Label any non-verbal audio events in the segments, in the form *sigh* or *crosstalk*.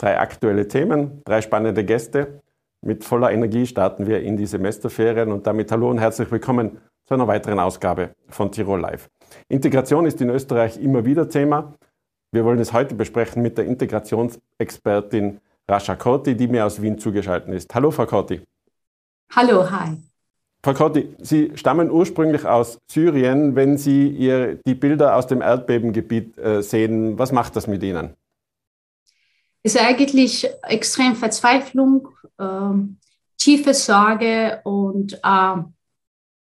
Drei aktuelle Themen, drei spannende Gäste. Mit voller Energie starten wir in die Semesterferien und damit hallo und herzlich willkommen zu einer weiteren Ausgabe von Tirol Live. Integration ist in Österreich immer wieder Thema. Wir wollen es heute besprechen mit der Integrationsexpertin Rasha Korti, die mir aus Wien zugeschaltet ist. Hallo, Frau Korti. Hallo, hi. Frau Korti, Sie stammen ursprünglich aus Syrien. Wenn Sie ihr, die Bilder aus dem Erdbebengebiet äh, sehen, was macht das mit Ihnen? Ist eigentlich extrem Verzweiflung, äh, tiefe Sorge und äh,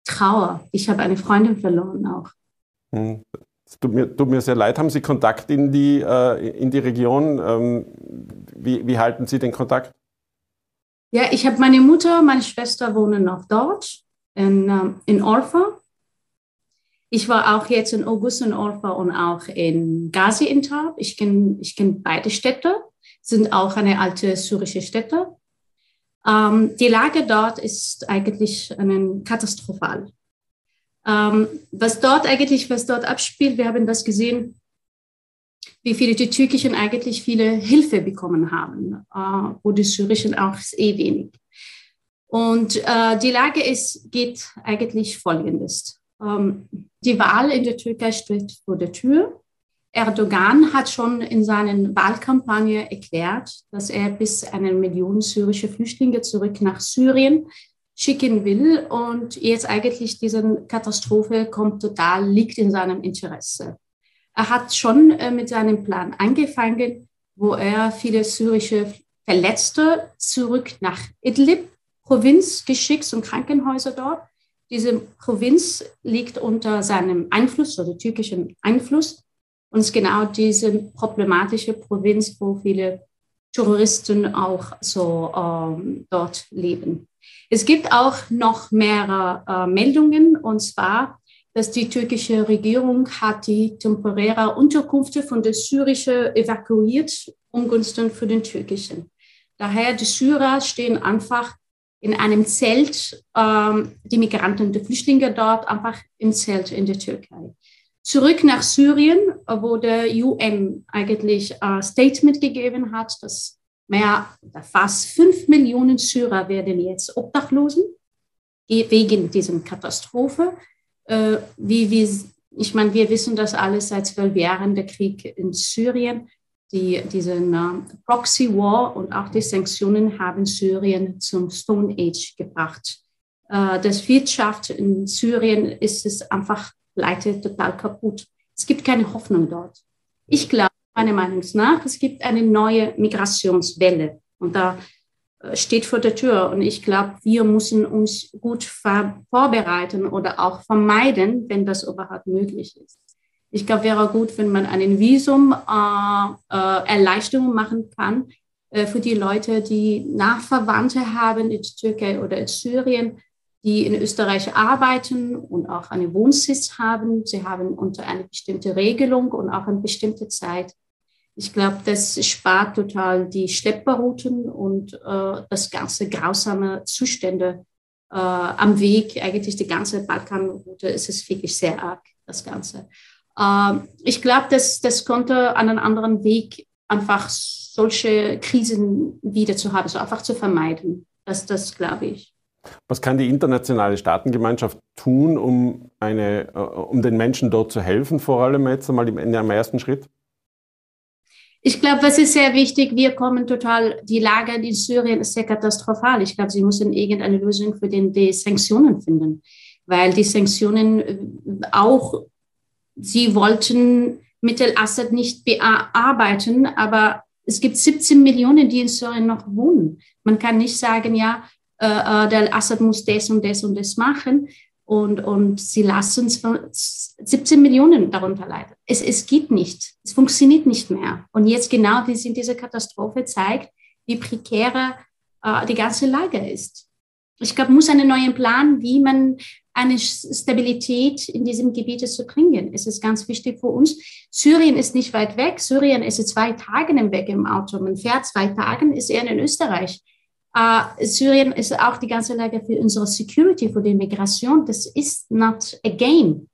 Trauer. Ich habe eine Freundin verloren auch. Hm. Tut mir, tut mir sehr leid. Haben Sie Kontakt in die, äh, in die Region? Ähm, wie, wie halten Sie den Kontakt? Ja, ich habe meine Mutter, meine Schwester wohnen noch dort in, ähm, in Orfa. Ich war auch jetzt in August in Orfa und auch in Gaziantep. Ich kenne ich kenn beide Städte sind auch eine alte syrische Städte. Ähm, die Lage dort ist eigentlich einen katastrophal. Ähm, was dort eigentlich, was dort abspielt, wir haben das gesehen, wie viele die Türkischen eigentlich viele Hilfe bekommen haben, äh, wo die Syrischen auch eh wenig. Und äh, die Lage ist, geht eigentlich folgendes. Ähm, die Wahl in der Türkei steht vor der Tür. Erdogan hat schon in seiner Wahlkampagne erklärt, dass er bis eine Million syrische Flüchtlinge zurück nach Syrien schicken will. Und jetzt eigentlich diese Katastrophe kommt total, liegt in seinem Interesse. Er hat schon äh, mit seinem Plan angefangen, wo er viele syrische Verletzte zurück nach Idlib, Provinz geschickt und Krankenhäuser dort. Diese Provinz liegt unter seinem Einfluss oder türkischen Einfluss. Ist genau diese problematische Provinz, wo viele Terroristen auch so ähm, dort leben. Es gibt auch noch mehrere äh, Meldungen, und zwar, dass die türkische Regierung hat die temporäre Unterkünfte von der syrischen evakuiert, umgunsten für den türkischen. Daher, die Syrer stehen einfach in einem Zelt, ähm, die Migranten, die Flüchtlinge dort einfach im Zelt in der Türkei zurück nach Syrien, wo der UN eigentlich ein Statement gegeben hat, dass mehr, fast fünf Millionen Syrer werden jetzt Obdachlosen wegen dieser Katastrophe. Äh, wie, wie, ich meine, wir wissen das alles seit zwölf Jahren, der Krieg in Syrien, die, diesen uh, Proxy War und auch die Sanktionen haben Syrien zum Stone Age gebracht. Das Wirtschaft in Syrien ist es einfach Leute total kaputt. Es gibt keine Hoffnung dort. Ich glaube, meiner Meinung nach, es gibt eine neue Migrationswelle und da äh, steht vor der Tür. Und ich glaube, wir müssen uns gut vorbereiten oder auch vermeiden, wenn das überhaupt möglich ist. Ich glaube, wäre gut, wenn man einen Visum äh, äh, Erleichterung machen kann äh, für die Leute, die Nachverwandte haben in Türkei oder in Syrien, die in Österreich arbeiten und auch einen Wohnsitz haben. Sie haben unter eine bestimmte Regelung und auch eine bestimmte Zeit. Ich glaube, das spart total die Schlepperrouten und äh, das ganze grausame Zustände äh, am Weg. Eigentlich die ganze Balkanroute ist es wirklich sehr arg, das Ganze. Äh, ich glaube, das, das konnte an einem anderen Weg einfach solche Krisen wieder zu haben, so einfach zu vermeiden. Das, das glaube ich. Was kann die internationale Staatengemeinschaft tun, um, eine, äh, um den Menschen dort zu helfen, vor allem jetzt einmal im, im ersten Schritt? Ich glaube, was ist sehr wichtig, wir kommen total, die Lage in Syrien ist sehr katastrophal. Ich glaube, sie müssen irgendeine Lösung für den, die Sanktionen finden, weil die Sanktionen äh, auch, sie wollten mit Al-Assad nicht bearbeiten, aber es gibt 17 Millionen, die in Syrien noch wohnen. Man kann nicht sagen, ja, äh, äh, der Assad muss das und das und das machen. Und, und sie lassen 17 Millionen darunter leiden. Es, es geht nicht. Es funktioniert nicht mehr. Und jetzt genau wie in dieser Katastrophe zeigt, wie prekär äh, die ganze Lage ist. Ich glaube, muss einen neuen Plan, wie man eine Stabilität in diesem Gebiet zu bringen. Es ist ganz wichtig für uns. Syrien ist nicht weit weg. Syrien ist zwei Tage Weg im Auto. Man fährt zwei Tage, ist er in Österreich. Uh, Syrien ist auch die ganze Lage für unsere Security, für die Migration. Das ist not a game.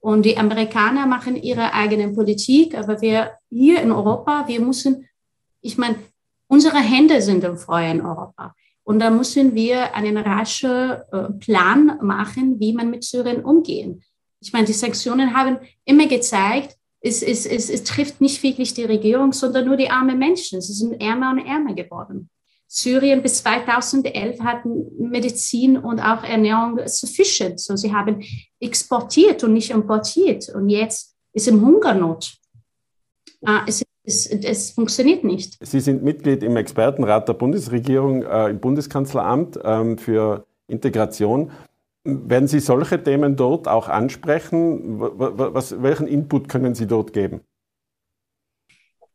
Und die Amerikaner machen ihre eigene Politik, aber wir hier in Europa, wir müssen, ich meine, Unsere Hände sind im in Europa. Und da müssen wir einen raschen äh, Plan machen, wie man mit Syrien umgehen. Ich meine, die Sanktionen haben immer gezeigt, es, es, es, es trifft nicht wirklich die Regierung, sondern nur die armen Menschen. Sie sind ärmer und ärmer geworden. Syrien bis 2011 hatten Medizin und auch Ernährung sufficient. So, sie haben exportiert und nicht importiert. Und jetzt ist im Hungernot. Ah, es, es, es, funktioniert nicht. Sie sind Mitglied im Expertenrat der Bundesregierung äh, im Bundeskanzleramt ähm, für Integration. Werden Sie solche Themen dort auch ansprechen? Was, welchen Input können Sie dort geben?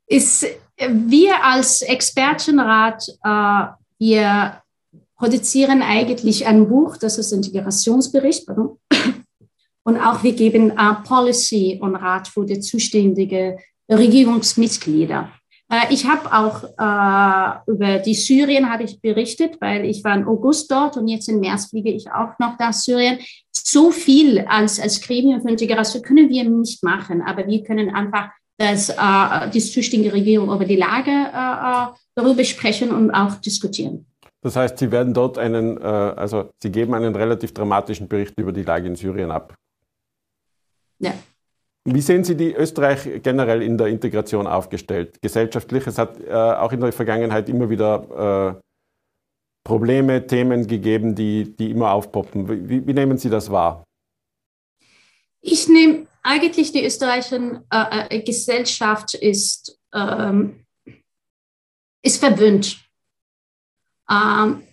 Ist, wir als Expertenrat, äh, wir produzieren eigentlich ein Buch, das ist Integrationsbericht. Und auch wir geben äh, Policy und Rat für die zuständigen Regierungsmitglieder. Äh, ich habe auch äh, über die Syrien habe ich berichtet, weil ich war im August dort und jetzt im März fliege ich auch noch nach Syrien. So viel als, als Gremium für Integration können wir nicht machen, aber wir können einfach dass äh, die zuständige Regierung über die Lage äh, äh, darüber sprechen und auch diskutieren. Das heißt, Sie werden dort einen, äh, also Sie geben einen relativ dramatischen Bericht über die Lage in Syrien ab. Ja. Wie sehen Sie die Österreich generell in der Integration aufgestellt? Gesellschaftlich, es hat äh, auch in der Vergangenheit immer wieder äh, Probleme, Themen gegeben, die, die immer aufpoppen. Wie, wie nehmen Sie das wahr? Ich nehme eigentlich die österreichische äh, äh, Gesellschaft ist, ähm, ist verwöhnt. Ähm,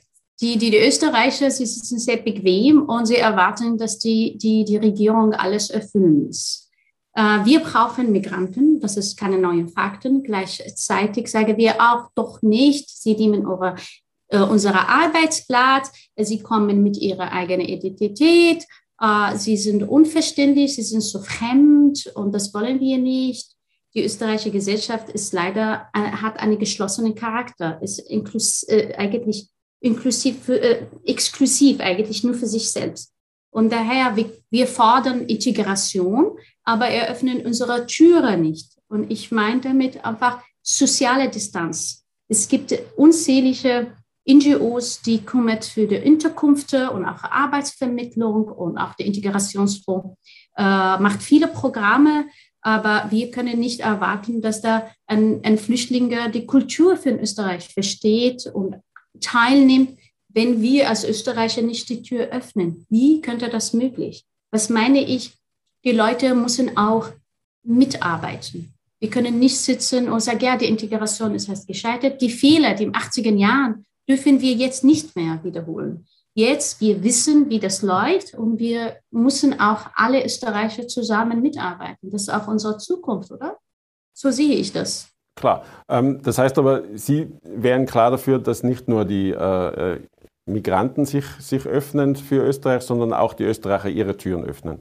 die, die, die Österreicher, sie sind sehr bequem und sie erwarten, dass die, die, die Regierung alles erfüllen muss. Äh, wir brauchen Migranten, das ist keine neuen Fakten. Gleichzeitig sagen wir auch doch nicht, sie nehmen eure, äh, unsere Arbeitsplatz, sie kommen mit ihrer eigenen Identität, sie sind unverständlich, sie sind so fremd und das wollen wir nicht. Die österreichische Gesellschaft ist leider, äh, hat einen geschlossenen Charakter, ist inklus, äh, eigentlich inklusiv, äh, exklusiv, eigentlich nur für sich selbst. Und daher, wir, wir fordern Integration, aber eröffnen unsere Türe nicht. Und ich meine damit einfach soziale Distanz. Es gibt unzählige NGOs, die kümmert für die Unterkünfte und auch Arbeitsvermittlung und auch der Integrationsfonds äh, macht viele Programme, aber wir können nicht erwarten, dass da ein, ein Flüchtling die Kultur für Österreich versteht und teilnimmt, wenn wir als Österreicher nicht die Tür öffnen. Wie könnte das möglich? Was meine ich? Die Leute müssen auch mitarbeiten. Wir können nicht sitzen und sagen, ja, die Integration ist erst gescheitert. Die Fehler, die den 80er Jahren dürfen wir jetzt nicht mehr wiederholen. Jetzt, wir wissen, wie das läuft und wir müssen auch alle Österreicher zusammen mitarbeiten. Das ist auch unsere Zukunft, oder? So sehe ich das. Klar. Ähm, das heißt aber, Sie wären klar dafür, dass nicht nur die äh, äh, Migranten sich, sich öffnen für Österreich, sondern auch die Österreicher ihre Türen öffnen.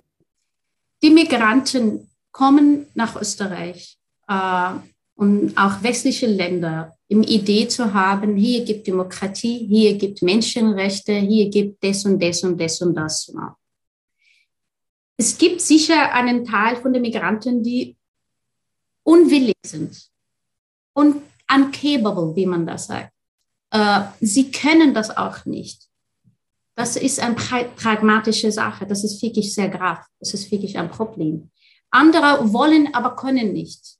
Die Migranten kommen nach Österreich äh, und auch westliche Länder im Idee zu haben, hier gibt Demokratie, hier gibt Menschenrechte, hier gibt das und das und das und das. Es gibt sicher einen Teil von den Migranten, die unwillig sind und uncapable, wie man das sagt. Äh, sie können das auch nicht. Das ist eine pragmatische Sache. Das ist wirklich sehr graf. Das ist wirklich ein Problem. Andere wollen, aber können nicht.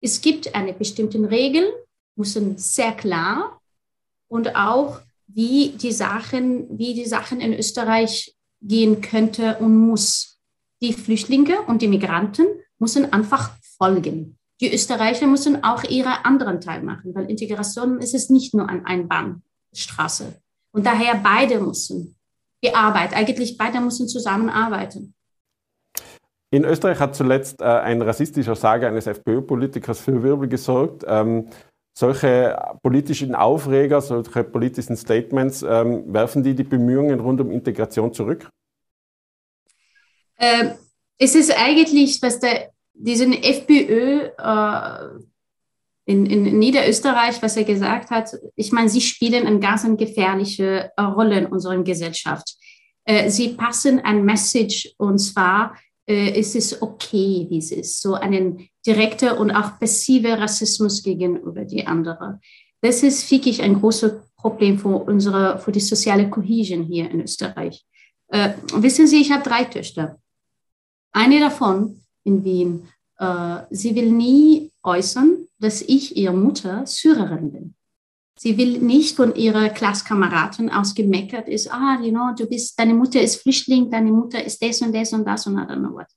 Es gibt eine bestimmte Regel, müssen sehr klar und auch wie die Sachen, wie die Sachen in Österreich gehen könnte und muss. Die Flüchtlinge und die Migranten müssen einfach folgen. Die Österreicher müssen auch ihre anderen Teil machen, weil Integration ist es nicht nur an Einbahnstraße. Und daher beide müssen die Arbeit, eigentlich beide müssen zusammenarbeiten. In Österreich hat zuletzt äh, ein rassistischer Sage eines FPÖ-Politikers für Wirbel gesorgt. Ähm, solche politischen Aufreger, solche politischen Statements, ähm, werfen die die Bemühungen rund um Integration zurück? Ähm, es ist eigentlich, was der, diesen FPÖ äh, in, in Niederösterreich, was er gesagt hat, ich meine, sie spielen eine ganz gefährliche äh, Rolle in unserer Gesellschaft. Äh, sie passen ein Message und zwar, äh, es ist okay, wie es ist. So einen direkter und auch passiver Rassismus gegenüber die andere. Das ist wirklich ein großes Problem für unsere, für die soziale Cohesion hier in Österreich. Äh, wissen Sie, ich habe drei Töchter. Eine davon in Wien, äh, sie will nie äußern, dass ich ihre Mutter Syrerin bin. Sie will nicht von ihrer Klasskameraden aus gemeckert ist, ah, you know, du bist, deine Mutter ist Flüchtling, deine Mutter ist das und das und das und I don't know what.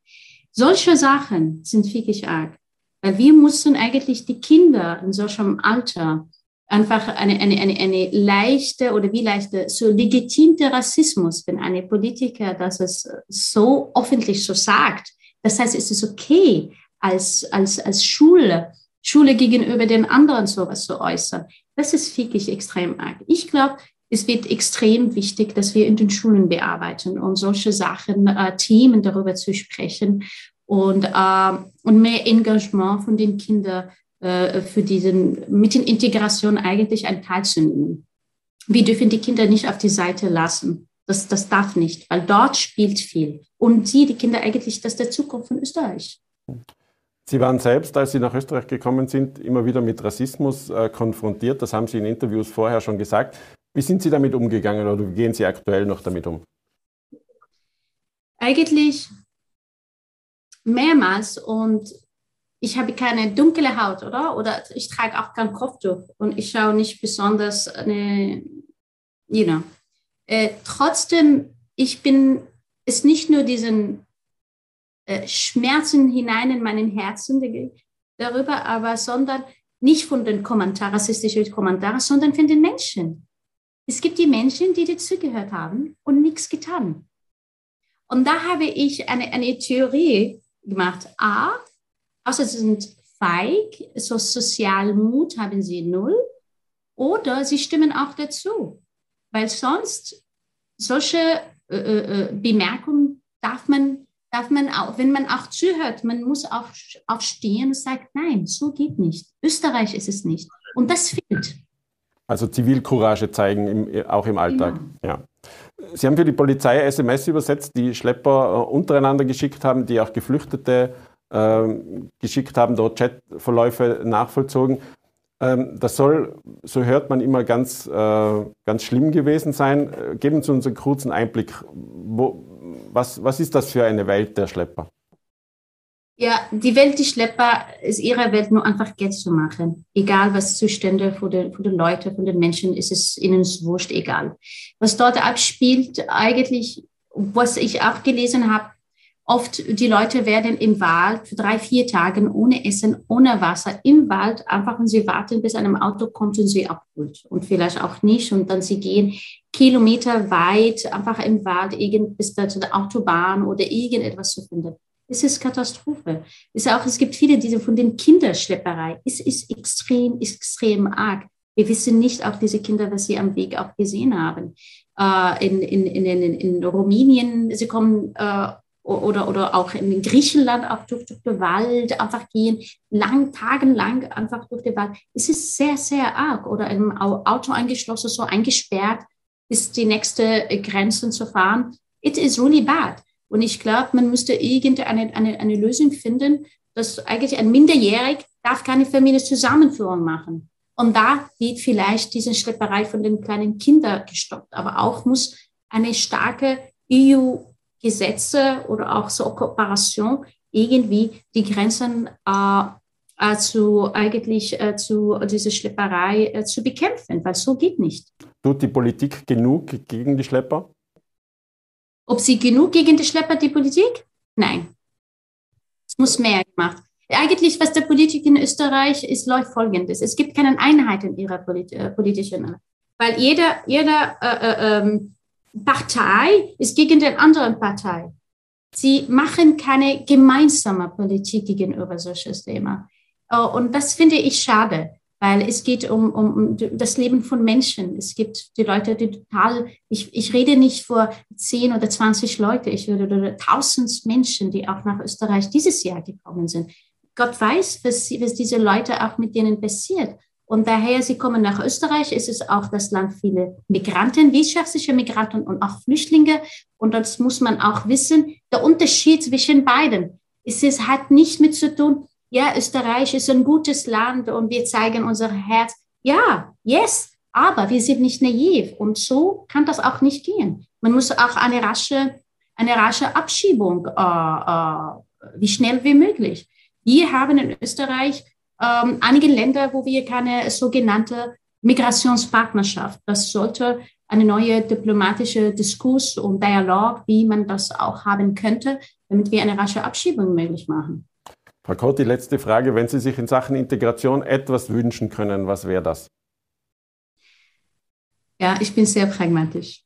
Solche Sachen sind wirklich arg. Weil wir mussten eigentlich die Kinder in solchem Alter einfach eine, eine, eine, eine leichte oder wie leichte, so legitimte Rassismus, wenn eine Politiker das es so öffentlich so sagt. Das heißt, es ist okay, als, als, als Schule, Schule gegenüber den anderen sowas zu äußern. Das ist wirklich extrem arg. Ich glaube, es wird extrem wichtig, dass wir in den Schulen bearbeiten und solche Sachen, äh, Themen darüber zu sprechen und, äh, und mehr Engagement von den Kindern äh, für diesen, mit den Integration eigentlich einen Teil zu nehmen. Wir dürfen die Kinder nicht auf die Seite lassen. Das, das darf nicht, weil dort spielt viel. Und sie, die Kinder eigentlich, das ist der Zukunft von Österreich. Sie waren selbst, als Sie nach Österreich gekommen sind, immer wieder mit Rassismus äh, konfrontiert. Das haben Sie in Interviews vorher schon gesagt. Wie sind Sie damit umgegangen oder wie gehen Sie aktuell noch damit um? Eigentlich mehrmals und ich habe keine dunkle Haut, oder? Oder ich trage auch kein Kopftuch und ich schaue nicht besonders eine, you know. Äh, trotzdem, ich bin, ist nicht nur diesen äh, Schmerzen hinein in meinen Herzen darüber, aber sondern nicht von den Kommentaren, rassistischen Kommentaren, sondern von den Menschen. Es gibt die Menschen, die dazugehört haben und nichts getan. Und da habe ich eine, eine Theorie gemacht. A, außer sie sind feig, so Sozialmut haben sie null, oder sie stimmen auch dazu. Weil sonst solche äh, äh, äh Bemerkungen darf man darf man auch, wenn man auch zuhört, man muss auch aufstehen und sagt, nein, so geht nicht. Österreich ist es nicht. Und das fehlt. Also Zivilcourage zeigen, im, auch im Alltag. Genau. Ja. Sie haben für die Polizei SMS übersetzt, die Schlepper äh, untereinander geschickt haben, die auch Geflüchtete äh, geschickt haben, dort Chatverläufe nachvollzogen. Ähm, das soll, so hört man immer, ganz, äh, ganz schlimm gewesen sein. Äh, geben Sie uns einen kurzen Einblick. Wo, was, was ist das für eine Welt der Schlepper? Ja, die Welt der Schlepper ist ihre Welt, nur einfach Geld zu machen. Egal, was Zustände für die, für die Leute, für den Menschen, ist es ihnen wurscht, egal. Was dort abspielt, eigentlich, was ich auch gelesen habe, Oft die Leute werden im Wald für drei, vier Tage ohne Essen, ohne Wasser im Wald einfach und sie warten, bis ein Auto kommt und sie abholt. Und vielleicht auch nicht. Und dann sie gehen Kilometer weit einfach im Wald irgend, bis der Autobahn oder irgendetwas zu finden. Es ist Katastrophe. Es, ist auch, es gibt viele diese von den Kinderschlepperei. Es ist extrem, extrem arg. Wir wissen nicht auch diese Kinder, was sie am Weg auch gesehen haben. Äh, in, in, in, in, Rumänien, sie kommen äh, oder, oder auch in Griechenland auch durch, durch den Wald einfach gehen, lang, tagelang einfach durch den Wald. Es ist sehr, sehr arg. Oder im Auto eingeschlossen, so eingesperrt, bis die nächste Grenzen zu fahren. It is really bad. Und ich glaube, man müsste irgendeine eine, eine Lösung finden, dass eigentlich ein Minderjährig darf keine Familienzusammenführung machen. Und da wird vielleicht diese Schlepperei von den kleinen Kindern gestoppt. Aber auch muss eine starke EU Gesetze oder auch so Kooperation irgendwie die Grenzen äh, äh, zu eigentlich äh, zu dieser Schlepperei äh, zu bekämpfen, weil so geht nicht. Tut die Politik genug gegen die Schlepper? Ob sie genug gegen die Schlepper, die Politik? Nein. Es muss mehr gemacht. Eigentlich, was der Politik in Österreich ist, läuft folgendes. Es gibt keine Einheit in ihrer Polit äh, politischen, weil jeder, jeder äh, äh, ähm, Partei ist gegen den anderen Partei. Sie machen keine gemeinsame Politik gegenüber solches Thema. Äh, und das finde ich schade, weil es geht um, um, das Leben von Menschen. Es gibt die Leute, die total, ich, ich rede nicht vor 10 oder 20 Leute, ich rede tausend Menschen, die auch nach Österreich dieses Jahr gekommen sind. Gott weiß, was, was diese Leute auch mit denen passiert. Und daher, sie kommen nach Österreich, ist es auch das Land viele Migranten, wirtschaftliche Migranten und auch Flüchtlinge. Und das muss man auch wissen. Der Unterschied zwischen beiden ist, es hat nicht mit zu tun, ja, Österreich ist ein gutes Land und wir zeigen unser Herz. Ja, yes, aber wir sind nicht naiv und so kann das auch nicht gehen. Man muss auch eine rasche, eine rasche Abschiebung, äh, äh, wie schnell wie möglich. Wir haben in Österreich ähm, einige Länder, wo wir keine sogenannte Migrationspartnerschaft. Das sollte eine neue diplomatische Diskurs und Dialog, wie man das auch haben könnte, damit wir eine rasche Abschiebung möglich machen. Frau Kott, die letzte Frage. Wenn Sie sich in Sachen Integration etwas wünschen können, was wäre das? Ja, ich bin sehr pragmatisch.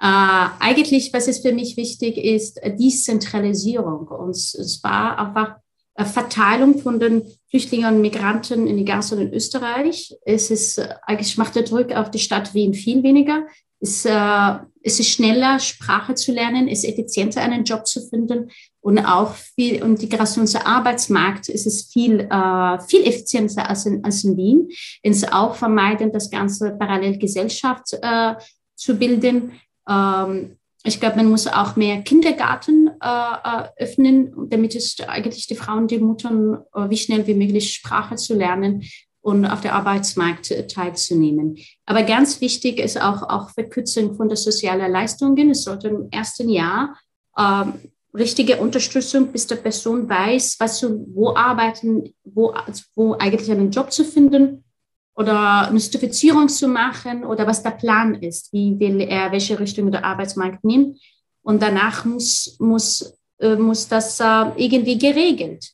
Äh, eigentlich, was es für mich wichtig ist, Dezentralisierung. Und es war einfach Verteilung von den Flüchtlingen und Migranten in die Gast und in Österreich. Es ist eigentlich macht der Druck auf die Stadt Wien viel weniger. Es, äh, es ist schneller, Sprache zu lernen, es ist effizienter, einen Job zu finden und auch viel und Arbeitsmarkt ist es viel, äh, viel effizienter als in, als in Wien. Es auch vermeiden, das ganze Parallelgesellschaft äh, zu bilden. Ähm, ich glaube, man muss auch mehr Kindergarten äh, äh, öffnen, damit es eigentlich die Frauen, die Muttern, äh, wie schnell wie möglich Sprache zu lernen und auf der Arbeitsmarkt äh, teilzunehmen. Aber ganz wichtig ist auch, auch Verkürzung von der sozialen Leistungen. Es sollte im ersten Jahr ähm, richtige Unterstützung, bis der Person weiß, was zu, wo arbeiten, wo, wo eigentlich einen Job zu finden oder eine Zertifizierung zu machen oder was der Plan ist, wie will er, welche Richtung der Arbeitsmarkt nimmt. Und danach muss, muss, äh, muss das äh, irgendwie geregelt.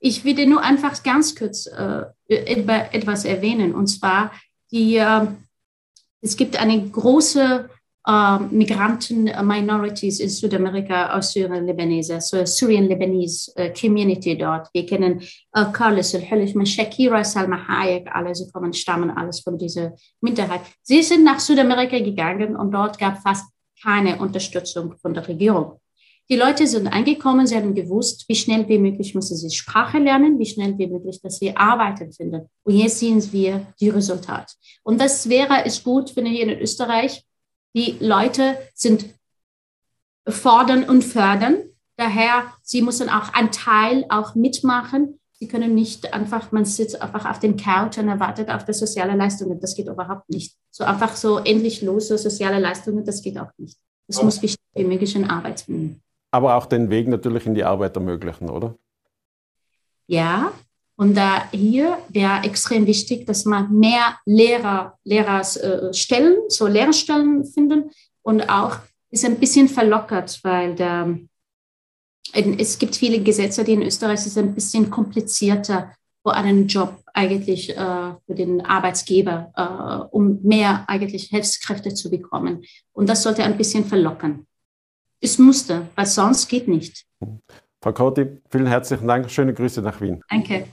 Ich würde nur einfach ganz kurz äh, etwas erwähnen, und zwar die, äh, es gibt eine große uh, Migranten Minorities in Südamerika aus Syrien, Libanese, so Syrian Lebanese uh, Community dort. Wir kennen uh, Carlos Al-Hulishman, Shakira, Salma Hayek, alle, sie kommen, stammen alles von dieser Minderheit. Sie sind nach Südamerika gegangen und dort gab fast keine Unterstützung von der Regierung. Die Leute sind angekommen, sie haben gewusst, wie schnell wie möglich müssen sie Sprache lernen, wie schnell wie möglich, dass sie Arbeiten finden. Und jetzt sehen wir die Resultate. Und das wäre es gut, wenn hier in Österreich die Leute sind fordern und fördern. Daher, sie müssen auch einen Teil auch mitmachen. Sie können nicht einfach, man sitzt einfach auf den Couch und erwartet auf die soziale Leistungen. Das geht überhaupt nicht. So einfach so endlich los, so soziale Leistungen, das geht auch nicht. Das muss schnell wie möglich in Arbeit finden. Aber auch den Weg natürlich in die Arbeit ermöglichen, oder? Ja, und da hier wäre extrem wichtig, dass man mehr Lehrer, Lehrerstellen, äh, so Lehrerstellen finden und auch ist ein bisschen verlockert, weil der, es gibt viele Gesetze, die in Österreich ist ein bisschen komplizierter für einen Job eigentlich äh, für den Arbeitsgeber, äh, um mehr eigentlich Hilfskräfte zu bekommen. Und das sollte ein bisschen verlockern. Es musste, weil sonst geht nicht. Frau Korti, vielen herzlichen Dank. Schöne Grüße nach Wien. Danke.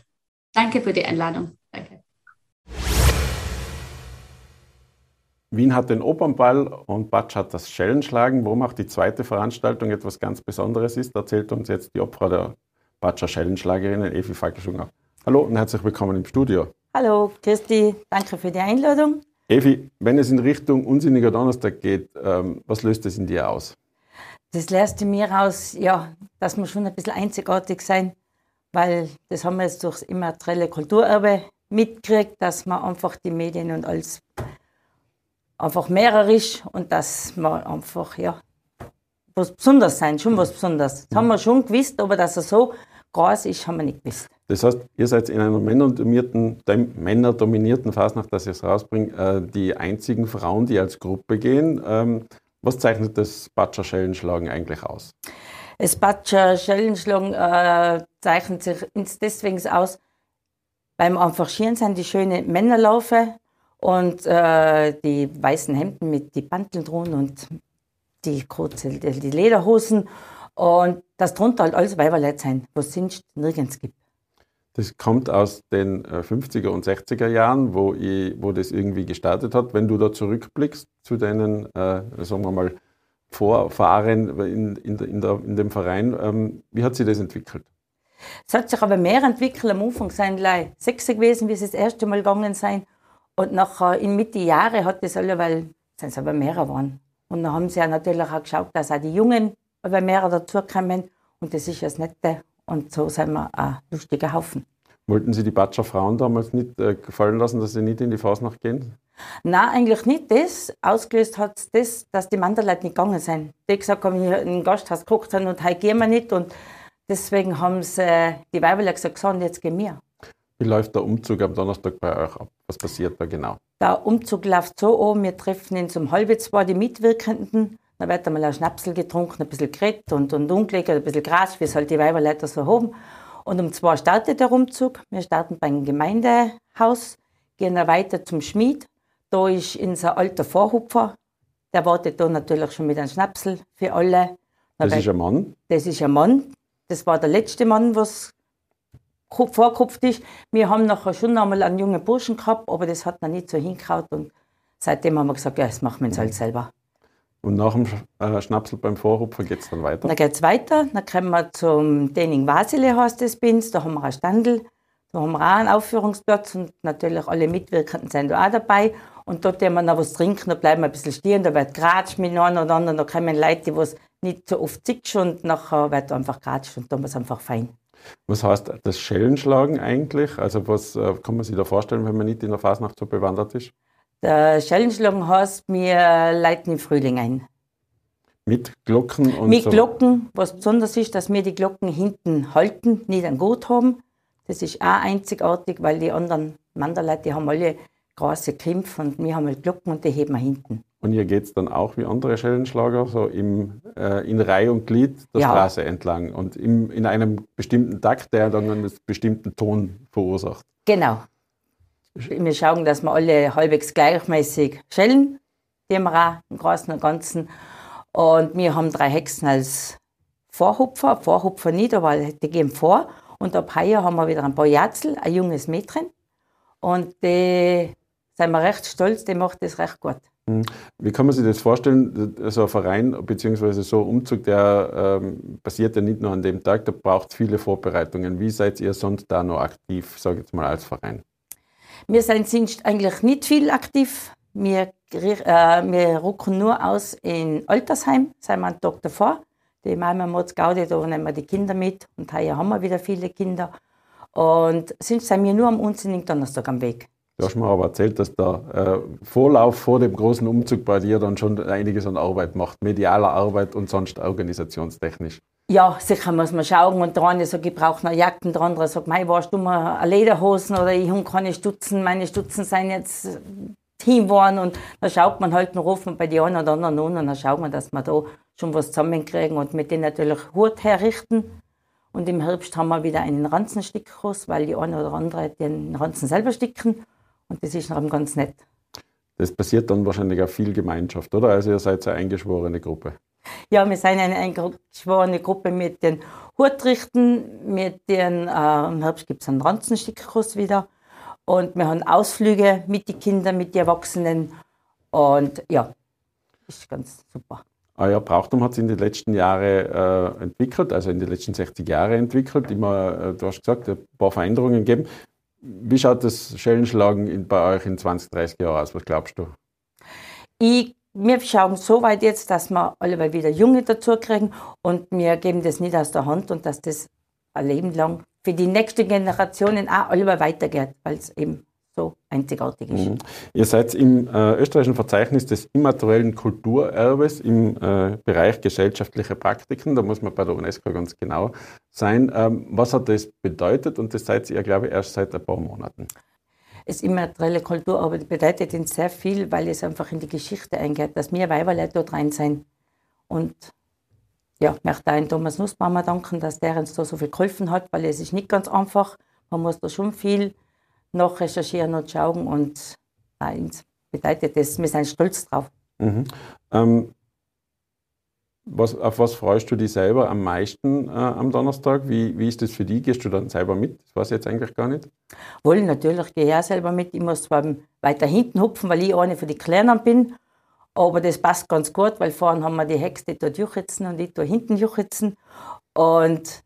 Danke für die Einladung. Danke. Wien hat den Opernball und Batsch hat das Schellenschlagen. Warum auch die zweite Veranstaltung etwas ganz Besonderes ist, erzählt uns jetzt die Opfer der Batscher Schellenschlagerinnen, Evi Falkelschunger. Hallo und herzlich willkommen im Studio. Hallo, Christi, danke für die Einladung. Evi, wenn es in Richtung Unsinniger Donnerstag geht, ähm, was löst es in dir aus? Das löst in mir aus, ja, dass wir schon ein bisschen einzigartig sein weil das haben wir jetzt durch das immaterielle Kulturerbe mitgekriegt, dass man einfach die Medien und alles einfach mehrer ist und dass man einfach, ja, was Besonderes sein, schon was Besonderes. Das haben wir schon gewusst, aber dass er so groß ist, haben wir nicht gewusst. Das heißt, ihr seid in einer männerdominierten, männerdominierten Fasnacht, dass ihr es rausbringt, äh, die einzigen Frauen, die als Gruppe gehen. Ähm, was zeichnet das Batscher Schellenschlagen eigentlich aus? Das Batscher Schellenschlagen äh, zeichnet sich deswegen aus, beim einfach Schieren sind die schönen Männerlaufe und äh, die weißen Hemden mit die Banteln drin und die kurze, die Lederhosen und das drunter halt alles Weiberleid sein, was es sonst nirgends gibt. Das kommt aus den 50er äh, und 60er Jahren, wo, ich, wo das irgendwie gestartet hat. Wenn du da zurückblickst zu deinen, äh, sagen wir mal, Vorfahren in, in, in, der, in dem Verein. Ähm, wie hat sich das entwickelt? Es hat sich aber mehr entwickelt. Am Anfang sind es sechs gewesen, wie sie das erste Mal gegangen sind. Und nachher in Mitte Jahre hat es alle, weil es aber mehr geworden. Und dann haben sie ja natürlich auch geschaut, dass auch die Jungen aber mehr dazukommen. Und das ist das Nette. Und so sind wir ein lustiger Haufen. Wollten Sie die Batscher Frauen damals nicht äh, gefallen lassen, dass sie nicht in die Fasnacht gehen? Nein, eigentlich nicht das. Ausgelöst hat es das, dass die Manderleute nicht gegangen sind. Die gesagt haben, wir in Gasthaus haben und heute gehen wir nicht. Und deswegen haben sie äh, die Weiberle gesagt, so, jetzt gehen wir. Wie läuft der Umzug am Donnerstag bei euch ab? Was passiert da genau? Der Umzug läuft so an, wir treffen uns um halb zwei die Mitwirkenden. Dann wird einmal ein Schnapsel getrunken, ein bisschen geredet und, und umgelegt, ein bisschen Gras, wie es halt die Weiberleute so haben. Und um zwei startet der Umzug. Wir starten beim Gemeindehaus, gehen dann weiter zum Schmied. Da ist unser alter Vorhupfer. Der wartet da natürlich schon mit einem Schnapsel für alle. Das ist ein Mann? Das ist ein Mann. Das war der letzte Mann, was vorgekupft ist. Wir haben nachher schon einmal einen jungen Burschen gehabt, aber das hat noch nicht so hingehauen. Und seitdem haben wir gesagt, ja, das machen wir jetzt halt selber. Und nach dem äh, Schnapsel beim Vorhupfer geht es dann weiter? Dann geht es weiter. Dann kommen wir zum Dening Vasile, heißt das Bins. Da haben wir einen Standel. Da haben wir auch einen Aufführungsplatz und natürlich alle Mitwirkenden sind da auch dabei. Und dort haben wir noch was trinken, da bleiben wir ein bisschen stehen, da wird geratscht mit einem oder anderen, da kommen Leute, die nicht so oft zitschen und nachher wird einfach geratscht und dann ist es einfach fein. Was heißt das Schellenschlagen eigentlich? Also was äh, kann man sich da vorstellen, wenn man nicht in der Fasnacht so bewandert ist? Der Schellenschlagen heißt, wir leiten im Frühling ein. Mit Glocken und Mit so. Glocken. Was besonders ist, dass wir die Glocken hinten halten, nicht ein Gut haben. Das ist auch einzigartig, weil die anderen Manderleute, die haben alle große Klimpf und wir haben halt Glocken und die heben wir hinten. Und ihr geht dann auch wie andere Schellenschlager so im, äh, in Reihe und Glied der ja. Straße entlang und im, in einem bestimmten Takt, der dann einen bestimmten Ton verursacht. Genau. Wir schauen, dass wir alle halbwegs gleichmäßig schellen, die wir auch im Großen und Ganzen. Und wir haben drei Hexen als Vorhupfer, Vorhupfer nicht, aber die gehen vor. Und ab heuer haben wir wieder ein paar Jatzel, ein junges Mädchen. Und die sind wir recht stolz, die macht das recht gut. Hm. Wie kann man sich das vorstellen? So ein Verein bzw. so ein Umzug, der ähm, passiert ja nicht nur an dem Tag, da braucht viele Vorbereitungen. Wie seid ihr sonst da noch aktiv, sage ich jetzt mal als Verein? Wir sind sonst eigentlich nicht viel aktiv. Wir, äh, wir rücken nur aus in Altersheim, sind wir einen Tag davor. Die Mama Mods Gaudi, da nehmen wir die Kinder mit und heuer haben wir wieder viele Kinder. Und sonst sind wir nur am unsinnigen Donnerstag am Weg. Du hast mir aber erzählt, dass der äh, Vorlauf vor dem großen Umzug bei dir dann schon einiges an Arbeit macht, medialer Arbeit und sonst organisationstechnisch. Ja, sicher muss man schauen. Und der eine sagt, ich brauche noch Jacken, der andere sagt, mei, warst du mal eine Lederhosen oder ich habe keine Stutzen, meine Stutzen sind jetzt Team waren und dann schaut man halt noch rufen bei den einen oder anderen an und dann schaut man, dass wir da schon was zusammenkriegen und mit denen natürlich Hut herrichten. Und im Herbst haben wir wieder einen Ranzenstickkurs, weil die eine oder andere den Ranzen selber sticken. Und das ist noch ganz nett. Das passiert dann wahrscheinlich auch viel Gemeinschaft, oder? Also ihr seid eine eingeschworene Gruppe. Ja, wir sind eine eingeschworene Gruppe mit den Hurtrichten, mit den, äh, im Herbst gibt es einen Ranzenstickkurs wieder. Und wir haben Ausflüge mit den Kindern, mit den Erwachsenen. Und ja, ist ganz super. Euer Brauchtum hat sich in den letzten Jahren äh, entwickelt, also in den letzten 60 Jahren entwickelt. Immer, äh, du hast gesagt, ein paar Veränderungen gegeben. Wie schaut das Schellenschlagen in, bei euch in 20, 30 Jahren aus? Was glaubst du? Ich, wir schauen so weit jetzt, dass wir alle wieder Junge dazu kriegen und wir geben das nicht aus der Hand und dass das ein Leben lang für die nächsten Generationen auch alle weitergeht, weil es eben so einzigartig ist. Mhm. Ihr seid im äh, österreichischen Verzeichnis des immateriellen Kulturerbes im äh, Bereich gesellschaftliche Praktiken. Da muss man bei der UNESCO ganz genau sein. Ähm, was hat das bedeutet? Und das seid ihr, glaube ich, erst seit ein paar Monaten. Das immaterielle Kulturerbe bedeutet ihnen sehr viel, weil es einfach in die Geschichte eingeht, dass wir Weiberleute dort rein sein. Und ja, ich möchte auch Thomas Nussbaumer danken, dass der uns da so viel geholfen hat, weil es ist nicht ganz einfach. Man muss da schon viel noch recherchieren und schauen und nein, bedeutet das, wir sind stolz drauf. Mhm. Ähm, was, auf was freust du dich selber am meisten äh, am Donnerstag? Wie, wie ist das für dich? Gehst du dann selber mit? Das weiß ich jetzt eigentlich gar nicht. Wohl, natürlich gehe ich auch selber mit. Ich muss zwar weiter hinten hupfen, weil ich eine von den Kleinen bin. Aber das passt ganz gut, weil vorne haben wir die Hexe, die dort juchitzen und ich da hinten juchitzen. Und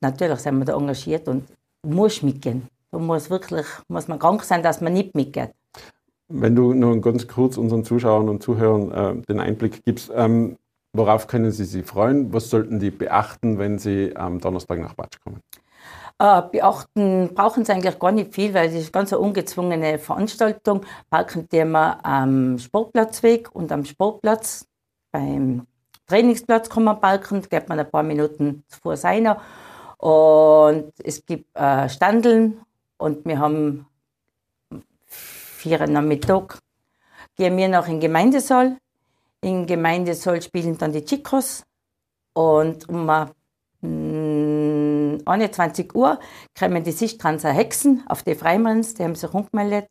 natürlich sind wir da engagiert und muss mitgehen. Da muss wirklich, muss man krank sein, dass man nicht mitgeht. Wenn du nur ganz kurz unseren Zuschauern und Zuhörern äh, den Einblick gibst, ähm, worauf können sie sich freuen? Was sollten die beachten, wenn sie am Donnerstag nach Batsch kommen? Äh, beachten brauchen sie eigentlich gar nicht viel, weil es ist ganz eine ungezwungene Veranstaltung. Parken die immer am Sportplatzweg und am Sportplatz beim Trainingsplatz kann man parken, geht man ein paar Minuten vor seiner. Und es gibt äh, Standeln und wir haben vier am Mittag gehen wir noch in den Gemeindesaal. Im Gemeindesaal spielen dann die Chicos und um 21 Uhr kommen die Sichtranser Hexen auf die Freimanns, die haben sich umgemeldet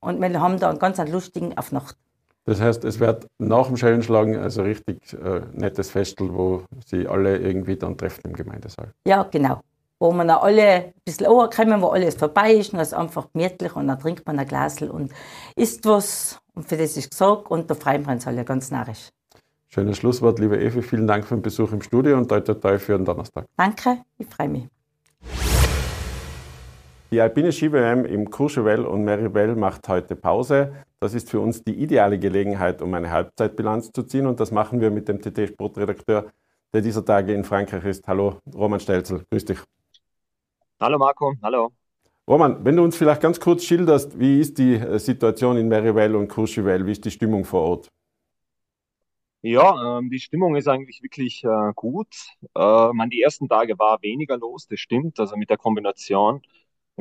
und wir haben da einen ganz lustigen Aufnacht. Das heißt, es wird nach dem Schellenschlagen also richtig äh, nettes Festel, wo sie alle irgendwie dann treffen im Gemeindesaal. Ja, genau. Wo man auch alle ein bisschen kommen, wo alles vorbei ist und es ist einfach gemütlich und dann trinkt man ein Glas und isst was und für das ist gesorgt und da freuen wir uns alle ganz narrisch. Schönes Schlusswort, liebe Evi. Vielen Dank für den Besuch im Studio und toi toi toi für den Donnerstag. Danke, ich freue mich. Die alpine Ski-WM im Courchevel und Meribel macht heute Pause. Das ist für uns die ideale Gelegenheit, um eine Halbzeitbilanz zu ziehen und das machen wir mit dem TT-Sportredakteur, der dieser Tage in Frankreich ist. Hallo, Roman Stelzel, grüß dich. Hallo Marco, hallo. Roman, wenn du uns vielleicht ganz kurz schilderst, wie ist die äh, Situation in Meribel und Courchevel, wie ist die Stimmung vor Ort? Ja, ähm, die Stimmung ist eigentlich wirklich äh, gut. Äh, man, die ersten Tage war weniger los, das stimmt. Also mit der Kombination,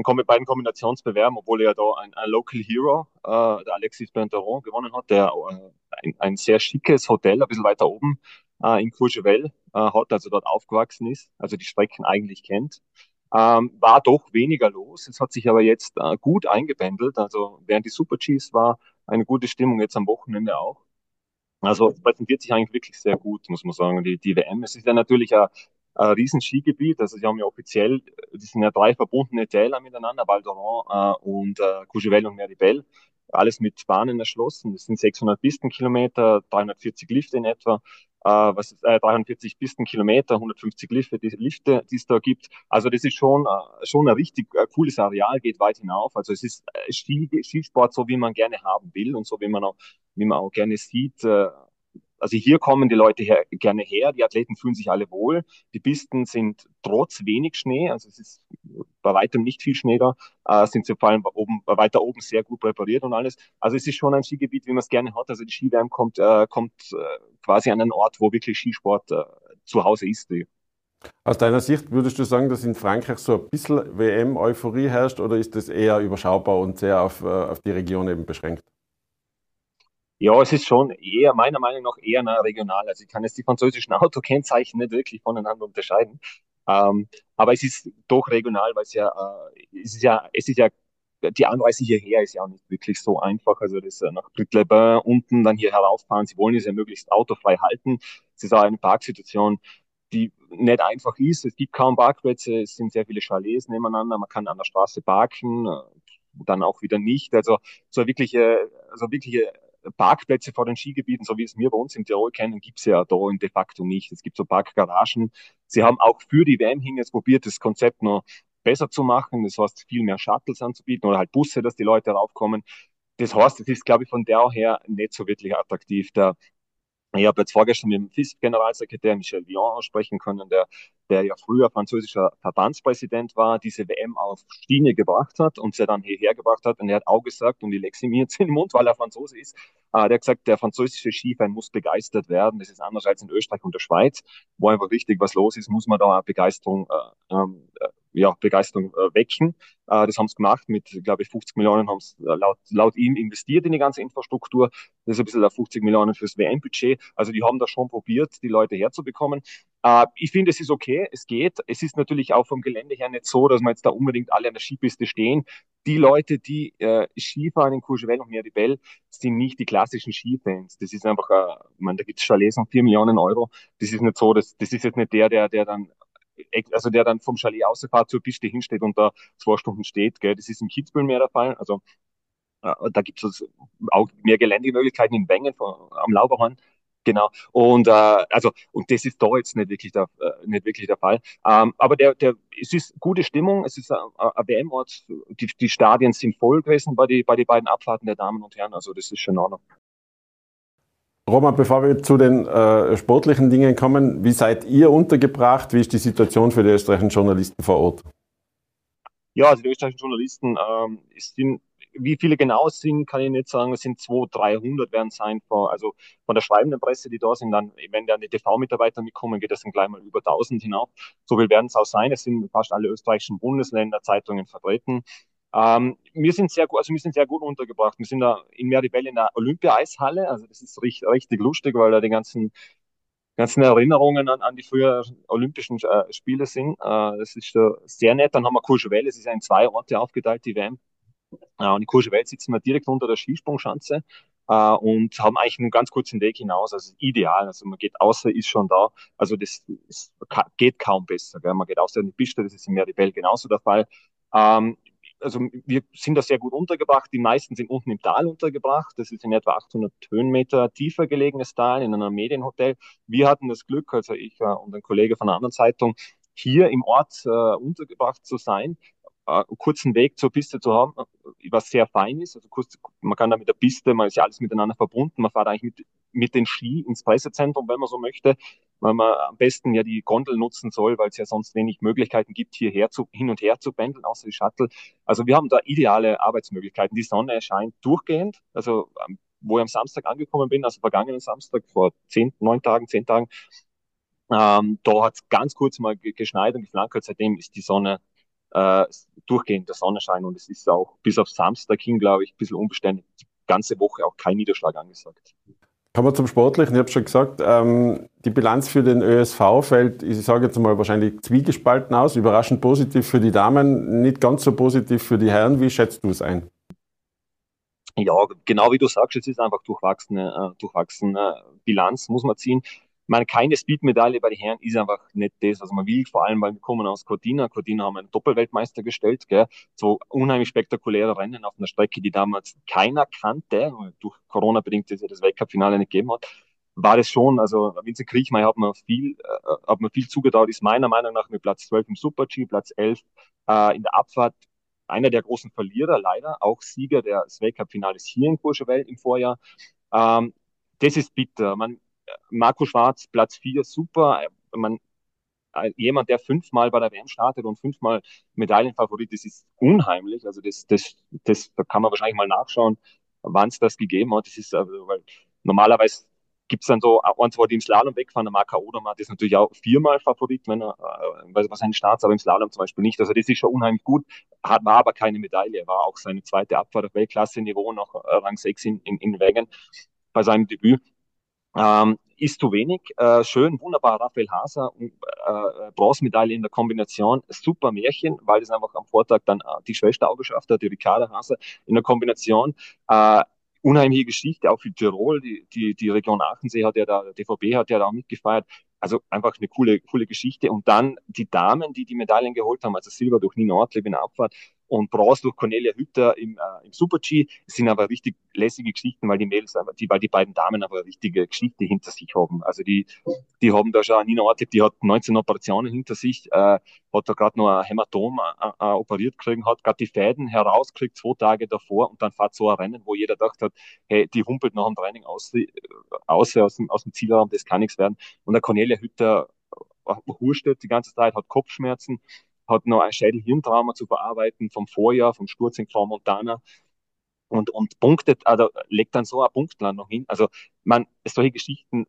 kom beiden Kombinationsbewerben, obwohl er da ein, ein Local Hero, äh, der Alexis Benteron, gewonnen hat, der äh, ein, ein, sehr schickes Hotel, ein bisschen weiter oben äh, in Courchevel hat, also dort aufgewachsen ist, also die Strecken eigentlich kennt. Ähm, war doch weniger los. Es hat sich aber jetzt äh, gut eingependelt. Also während die Super Gs war eine gute Stimmung jetzt am Wochenende auch. Also es präsentiert sich eigentlich wirklich sehr gut, muss man sagen, die, die WM. Es ist ja natürlich ein, ein riesen Skigebiet, also sie haben ja offiziell, das sind ja drei verbundene Täler miteinander, Val d'Oran äh, und äh, Courchevel und Meribel, alles mit Bahnen erschlossen. Das sind 600 Pistenkilometer, 340 Lifte in etwa äh, was ist, äh, 340 Pistenkilometer, 150 Lifte, die, Lifte, die es da gibt. Also das ist schon, äh, schon ein richtig äh, cooles Areal, geht weit hinauf. Also es ist äh, Skisport so, wie man gerne haben will und so, wie man auch, wie man auch gerne sieht. Äh, also hier kommen die Leute her, gerne her, die Athleten fühlen sich alle wohl. Die Pisten sind trotz wenig Schnee, also es ist bei weitem nicht viel Schnee da, äh, sind sie vor allem oben, weiter oben sehr gut präpariert und alles. Also es ist schon ein Skigebiet, wie man es gerne hat. Also die Skiwärme kommt, äh, kommt äh, quasi an einen Ort, wo wirklich Skisport äh, zu Hause ist. Aus deiner Sicht würdest du sagen, dass in Frankreich so ein bisschen WM-Euphorie herrscht oder ist das eher überschaubar und sehr auf, äh, auf die Region eben beschränkt? Ja, es ist schon eher, meiner Meinung nach, eher nah regional. Also ich kann jetzt die französischen *laughs* Autokennzeichen nicht wirklich voneinander unterscheiden. Ähm, aber es ist doch regional, weil es ja, äh, es ist ja, es ist ja, die Anreise hierher ist ja auch nicht wirklich so einfach. Also das äh, nach Brück-les-Bains unten, dann hier herauffahren. Sie wollen es ja möglichst autofrei halten. Es ist auch eine Parksituation, die nicht einfach ist. Es gibt kaum Parkplätze, es sind sehr viele Chalets nebeneinander. Man kann an der Straße parken, äh, dann auch wieder nicht. Also so wirkliche, also wirkliche Parkplätze vor den Skigebieten, so wie es wir bei uns in Tirol kennen, gibt es ja da de facto nicht. Es gibt so Parkgaragen. Sie haben auch für die WM hin jetzt probiert, das Konzept noch besser zu machen. Das heißt, viel mehr Shuttles anzubieten oder halt Busse, dass die Leute raufkommen. Das heißt, es ist, glaube ich, von der her nicht so wirklich attraktiv. Der ich habe jetzt vorgestern mit dem FISP-Generalsekretär Michel Vion sprechen können, der, der ja früher französischer Verbandspräsident war, diese WM auf Schiene gebracht hat und sie dann hierher gebracht hat. Und er hat auch gesagt, und die lege mir jetzt in den Mund, weil er Franzose ist, äh, der hat gesagt, der französische Skifan muss begeistert werden. Das ist anders als in Österreich und der Schweiz, wo einfach richtig was los ist, muss man da Begeisterung äh, ähm, äh, ja, Begeisterung äh, wecken. Äh, das haben sie gemacht mit, glaube ich, 50 Millionen haben sie äh, laut, laut ihm investiert in die ganze Infrastruktur. Das ist ein bisschen 50 Millionen fürs WM-Budget. Also die haben da schon probiert, die Leute herzubekommen. Äh, ich finde, es ist okay, es geht. Es ist natürlich auch vom Gelände her nicht so, dass man jetzt da unbedingt alle an der Skipiste stehen. Die Leute, die äh, Skifahren in Courchevel und Meribel, sind nicht die klassischen Skifans. Das ist einfach, äh, ich meine, da gibt es Chalets um 4 Millionen Euro. Das ist nicht so, das, das ist jetzt nicht der, der, der dann also der dann vom Chalet ausfahrt zur Piste hinsteht und da zwei Stunden steht. Gell? Das ist in Kitzbühel mehr der Fall. Also äh, da gibt es auch mehr Geländemöglichkeiten in Wengen von, am Lauberhorn. Genau. Und äh, also und das ist da jetzt nicht wirklich der, äh, nicht wirklich der Fall. Ähm, aber der, der, es ist gute Stimmung. Es ist ein, WM-Ort. Die, die Stadien sind voll gewesen bei die bei die beiden Abfahrten der Damen und Herren. Also das ist schon in Ordnung. Roman, bevor wir zu den äh, sportlichen Dingen kommen, wie seid ihr untergebracht? Wie ist die Situation für die österreichischen Journalisten vor Ort? Ja, also die österreichischen Journalisten, ähm, sind wie viele genau sind, kann ich nicht sagen. Es sind 200, 300 werden sein. Von, also von der schreibenden Presse, die da sind, dann, wenn dann die TV-Mitarbeiter mitkommen, geht das dann gleich mal über 1000 hinauf. So viel werden es auch sein. Es sind fast alle österreichischen Bundesländer, Zeitungen vertreten. Ähm, wir sind sehr gut, also wir sind sehr gut untergebracht. Wir sind da in Meribel in der Olympia-Eishalle. Also das ist richtig, richtig lustig, weil da die ganzen ganzen Erinnerungen an, an die früheren Olympischen äh, Spiele sind. Äh, das ist äh, sehr nett. Dann haben wir Courchevel, es ist ja in zwei Orte aufgeteilt, die WM. Äh, und in Courchevel sitzen wir direkt unter der Skisprungschanze äh, und haben eigentlich einen ganz kurzen Weg hinaus. Also ideal. Also man geht außer, ist schon da. Also das, das geht kaum besser. Gell? Man geht außer in die Piste, das ist in Meribel genauso der Fall. Ähm, also wir sind da sehr gut untergebracht. Die meisten sind unten im Tal untergebracht. Das ist in etwa 800 Höhenmeter tiefer gelegenes Tal in einem Medienhotel. Wir hatten das Glück, also ich und ein Kollege von einer anderen Zeitung, hier im Ort äh, untergebracht zu sein äh, kurzen Weg zur Piste zu haben, was sehr fein ist. Also kurz, man kann da mit der Piste, man ist ja alles miteinander verbunden. Man fährt eigentlich mit, mit den Ski ins Pressezentrum, wenn man so möchte, weil man am besten ja die Gondel nutzen soll, weil es ja sonst wenig Möglichkeiten gibt, hierher zu, hin und her zu pendeln, außer die Shuttle. Also wir haben da ideale Arbeitsmöglichkeiten. Die Sonne erscheint durchgehend. Also ähm, wo ich am Samstag angekommen bin, also vergangenen Samstag, vor zehn, neun Tagen, zehn Tagen, ähm, da hat es ganz kurz mal geschneit und geflankert. Seitdem ist die Sonne äh, durchgehend der Sonnenschein und es ist auch bis auf Samstag hin, glaube ich, ein bisschen unbeständig. Die ganze Woche auch kein Niederschlag angesagt. Kommen wir zum Sportlichen. Ich habe schon gesagt, ähm, die Bilanz für den ÖSV fällt, ich sage jetzt mal, wahrscheinlich zwiegespalten aus. Überraschend positiv für die Damen, nicht ganz so positiv für die Herren. Wie schätzt du es ein? Ja, genau wie du sagst, es ist einfach durchwachsene, äh, durchwachsene Bilanz, muss man ziehen meine, keine Speedmedaille bei den Herren ist einfach nicht das, was man will, vor allem, weil wir kommen aus Cortina. Cortina haben einen Doppelweltmeister gestellt, gell? so unheimlich spektakuläre Rennen auf einer Strecke, die damals keiner kannte, durch Corona bedingt dass es das Weltcup-Finale nicht gegeben hat war das schon, also Vincent Kriechmeier hat mir viel, äh, hat mir viel zugetraut, ist meiner Meinung nach mit Platz 12 im Super-G, Platz 11 äh, in der Abfahrt einer der großen Verlierer, leider, auch Sieger des Weltcup-Finales hier in Courchevel im Vorjahr. Ähm, das ist bitter. Man, Marco Schwarz, Platz 4, super. Man, äh, jemand, der fünfmal bei der WM startet und fünfmal Medaillenfavorit ist, ist unheimlich. Also das, das, das, da kann man wahrscheinlich mal nachschauen, wann es das gegeben hat. Das ist, also, weil normalerweise gibt es dann so ein, zwei, die im Slalom wegfahren. Der Marco Odermatt ist natürlich auch viermal Favorit, wenn er, äh, weiß was sein Starts, aber im Slalom zum Beispiel nicht. Also das ist schon unheimlich gut, hat, war aber keine Medaille, war auch seine zweite Abfahrt auf Weltklasse-Niveau, noch äh, Rang 6 in, in, in Wägen bei seinem Debüt. Ähm, ist zu wenig. Äh, schön, wunderbar, Raphael Haser, äh, Bronzemedaille in der Kombination, super Märchen, weil es einfach am Vortag dann äh, die Schwester auch geschafft hat, die Ricarda Haser in der Kombination. Äh, unheimliche Geschichte, auch für Tirol, die, die, die Region Aachensee hat ja da, der DVB hat ja da auch mitgefeiert. Also einfach eine coole, coole Geschichte. Und dann die Damen, die die Medaillen geholt haben, also Silber durch Nina Ortlieb in der Abfahrt und Bronze durch Cornelia Hütter im, äh, im Super-G. sind aber richtig lässige Geschichten, weil die Mädels, die, weil die beiden Damen aber eine richtige Geschichte hinter sich haben. Also die, die haben da schon, Nina Ortlieb, die hat 19 Operationen hinter sich, äh, hat da gerade noch ein Hämatom äh, äh, operiert gekriegt, hat gerade die Fäden herausgekriegt, zwei Tage davor und dann fährt so ein Rennen, wo jeder gedacht hat, hey, die humpelt nach dem Training aus, äh, aus, aus, dem, aus dem Zielraum, das kann nichts werden. Und der Cornelia Hütter äh, hurstet die ganze Zeit, hat Kopfschmerzen, hat noch ein Schädel-Hirntrauma zu verarbeiten vom Vorjahr, vom Sturz in Montana und, und punktet, also legt dann so ein Punktplan noch hin. Also man, solche Geschichten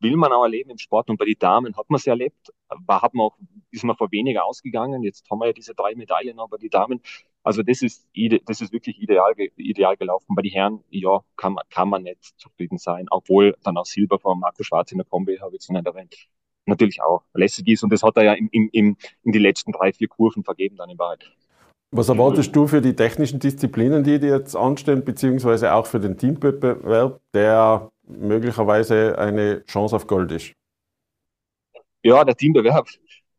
will man auch erleben im Sport und bei den Damen hat man sie erlebt, war, hat man auch, ist man vor weniger ausgegangen. Jetzt haben wir ja diese drei Medaillen noch bei den Damen. Also das ist, das ist wirklich ideal, ideal gelaufen. Bei den Herren, ja, kann man, kann man nicht zufrieden sein, obwohl dann auch Silber von Marco Schwarz in der Kombi, habe ich jetzt nicht erwähnt, natürlich auch lässig ist. Und das hat er ja im, im, im, in die letzten drei, vier Kurven vergeben dann in Wahrheit. Was erwartest du für die technischen Disziplinen, die dir jetzt anstehen, beziehungsweise auch für den Teamwettbewerb, der möglicherweise eine Chance auf Gold ist? Ja, der Teambewerb,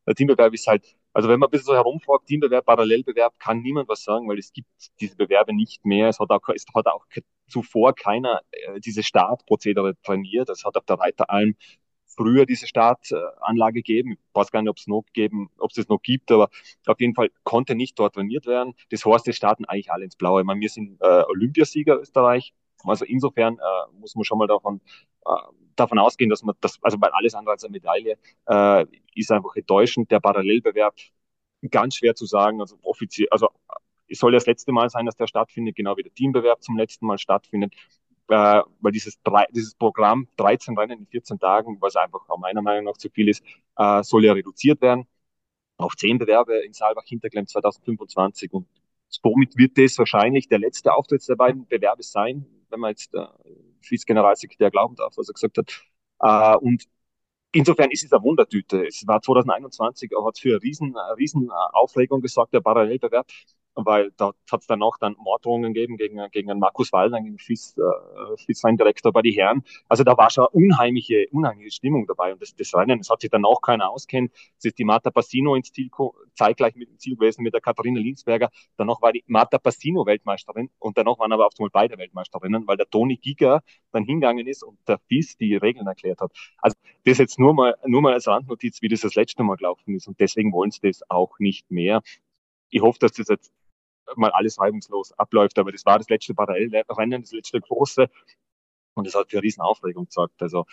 der Teambewerb ist halt, also wenn man ein bisschen so herumfragt, Teambewerb, Parallelbewerb, kann niemand was sagen, weil es gibt diese Bewerbe nicht mehr. Es hat auch, es hat auch zuvor keiner äh, diese Startprozedere trainiert. Es hat auf der Reiteralm früher diese Startanlage geben. Ich weiß gar nicht, ob es noch geben, ob es noch gibt, aber auf jeden Fall konnte nicht dort trainiert werden. Das heißt, wir starten eigentlich alle ins Blaue. Ich meine, wir sind äh, Olympiasieger Österreich. Also insofern äh, muss man schon mal davon, äh, davon ausgehen, dass man das, also bei alles andere als eine Medaille, äh, ist einfach enttäuschend. Der Parallelbewerb ganz schwer zu sagen. Also offiziell, also es soll ja das letzte Mal sein, dass der stattfindet, genau wie der Teambewerb zum letzten Mal stattfindet. Äh, weil dieses, dieses Programm 13 Rennen in 14 Tagen, was einfach auch meiner Meinung nach zu viel ist, äh, soll ja reduziert werden auf 10 Bewerbe in Saalbach-Hinterklemm 2025 und somit wird das wahrscheinlich der letzte Auftritt der beiden Bewerbe sein, wenn man jetzt äh, Vize-Generalsekretär glauben darf, was er gesagt hat. Äh, und insofern ist es eine Wundertüte. Es war 2021, er hat für eine riesen, eine riesen Aufregung der Parallelbewerb weil da hat es dann auch dann Morddrohungen gegeben gegen, gegen einen Markus Wallner, gegen FIS, äh, FIS-Direktor bei die Herren. Also da war schon unheimliche, unheimliche Stimmung dabei und das, das Rennen, das hat sich dann auch keiner auskennt. Es ist die Marta Passino ins Ziel, zeitgleich mit dem Ziel gewesen mit der Katharina Linsberger. Danach war die Marta Passino Weltmeisterin und danach waren aber auf einmal beide Weltmeisterinnen, weil der Toni Giger dann hingegangen ist und der FIS die Regeln erklärt hat. Also das jetzt nur mal, nur mal als Randnotiz, wie das das letzte Mal gelaufen ist und deswegen wollen sie das auch nicht mehr. Ich hoffe, dass das jetzt mal alles reibungslos abläuft. Aber das war das letzte Parallelrennen, das letzte große. Und das hat für eine riesen Aufregung gesorgt. Also,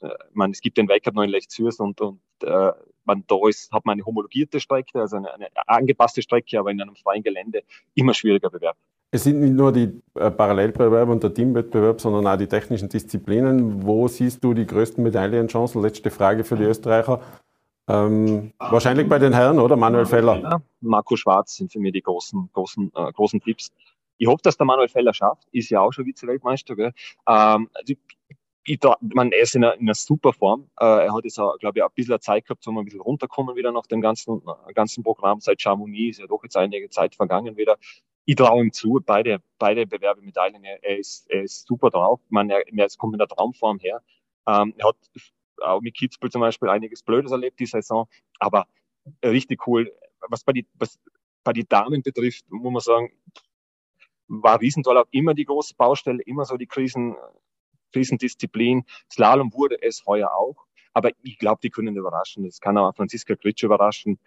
äh, man, es gibt den Weltcup noch in Lechzürs und, und äh, man, da ist, hat man eine homologierte Strecke, also eine, eine angepasste Strecke, aber in einem freien Gelände immer schwieriger Bewerb. Es sind nicht nur die äh, Parallelbewerbe und der Teamwettbewerb, sondern auch die technischen Disziplinen. Wo siehst du die größten Medaillenchancen? Letzte Frage für die Österreicher. Ähm, wahrscheinlich bei den Herren, oder? Manuel Feller. Marco Schwarz sind für mich die großen, großen, äh, großen Tipps. Ich hoffe, dass der Manuel Feller schafft. Ist ja auch schon Vize-Weltmeister. Ähm, also er ist in einer, in einer super Form. Äh, er hat jetzt, glaube ich, ein bisschen Zeit gehabt, um ein bisschen runterkommen wieder nach dem ganzen, äh, ganzen Programm. Seit Chamonix ist ja doch jetzt einige Zeit vergangen wieder. Ich traue ihm zu, beide, beide Bewerbemedaillen. Er, er, ist, er ist super drauf. Man, er, er kommt in der Traumform her. Ähm, er hat auch mit Kitzbühel zum Beispiel einiges Blödes erlebt die Saison, aber richtig cool. Was bei die, was bei die Damen betrifft, muss man sagen, war Riesental auch immer die große Baustelle, immer so die Krisen, Krisendisziplin. Slalom wurde es heuer auch, aber ich glaube, die können überraschen. Es kann auch Franziska Kritsch überraschen.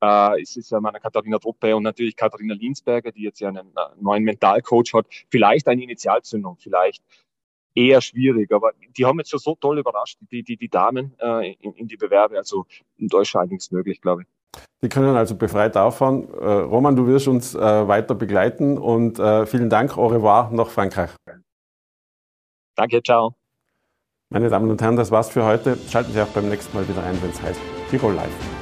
Äh, es ist ja meine Katharina Truppe und natürlich Katharina Linsberger, die jetzt ja einen äh, neuen Mentalcoach hat. Vielleicht eine Initialzündung, vielleicht eher schwierig. Aber die haben jetzt schon so toll überrascht, die, die, die Damen äh, in, in, die Bewerbe. Also da ist schon einiges möglich, glaube ich. Die können also befreit auffahren. Äh, Roman, du wirst uns äh, weiter begleiten und äh, vielen Dank. Au revoir nach Frankreich. Danke, ciao. Meine Damen und Herren, das war's für heute. Schalten Sie auch beim nächsten Mal wieder ein, wenn es heißt Tirol Live.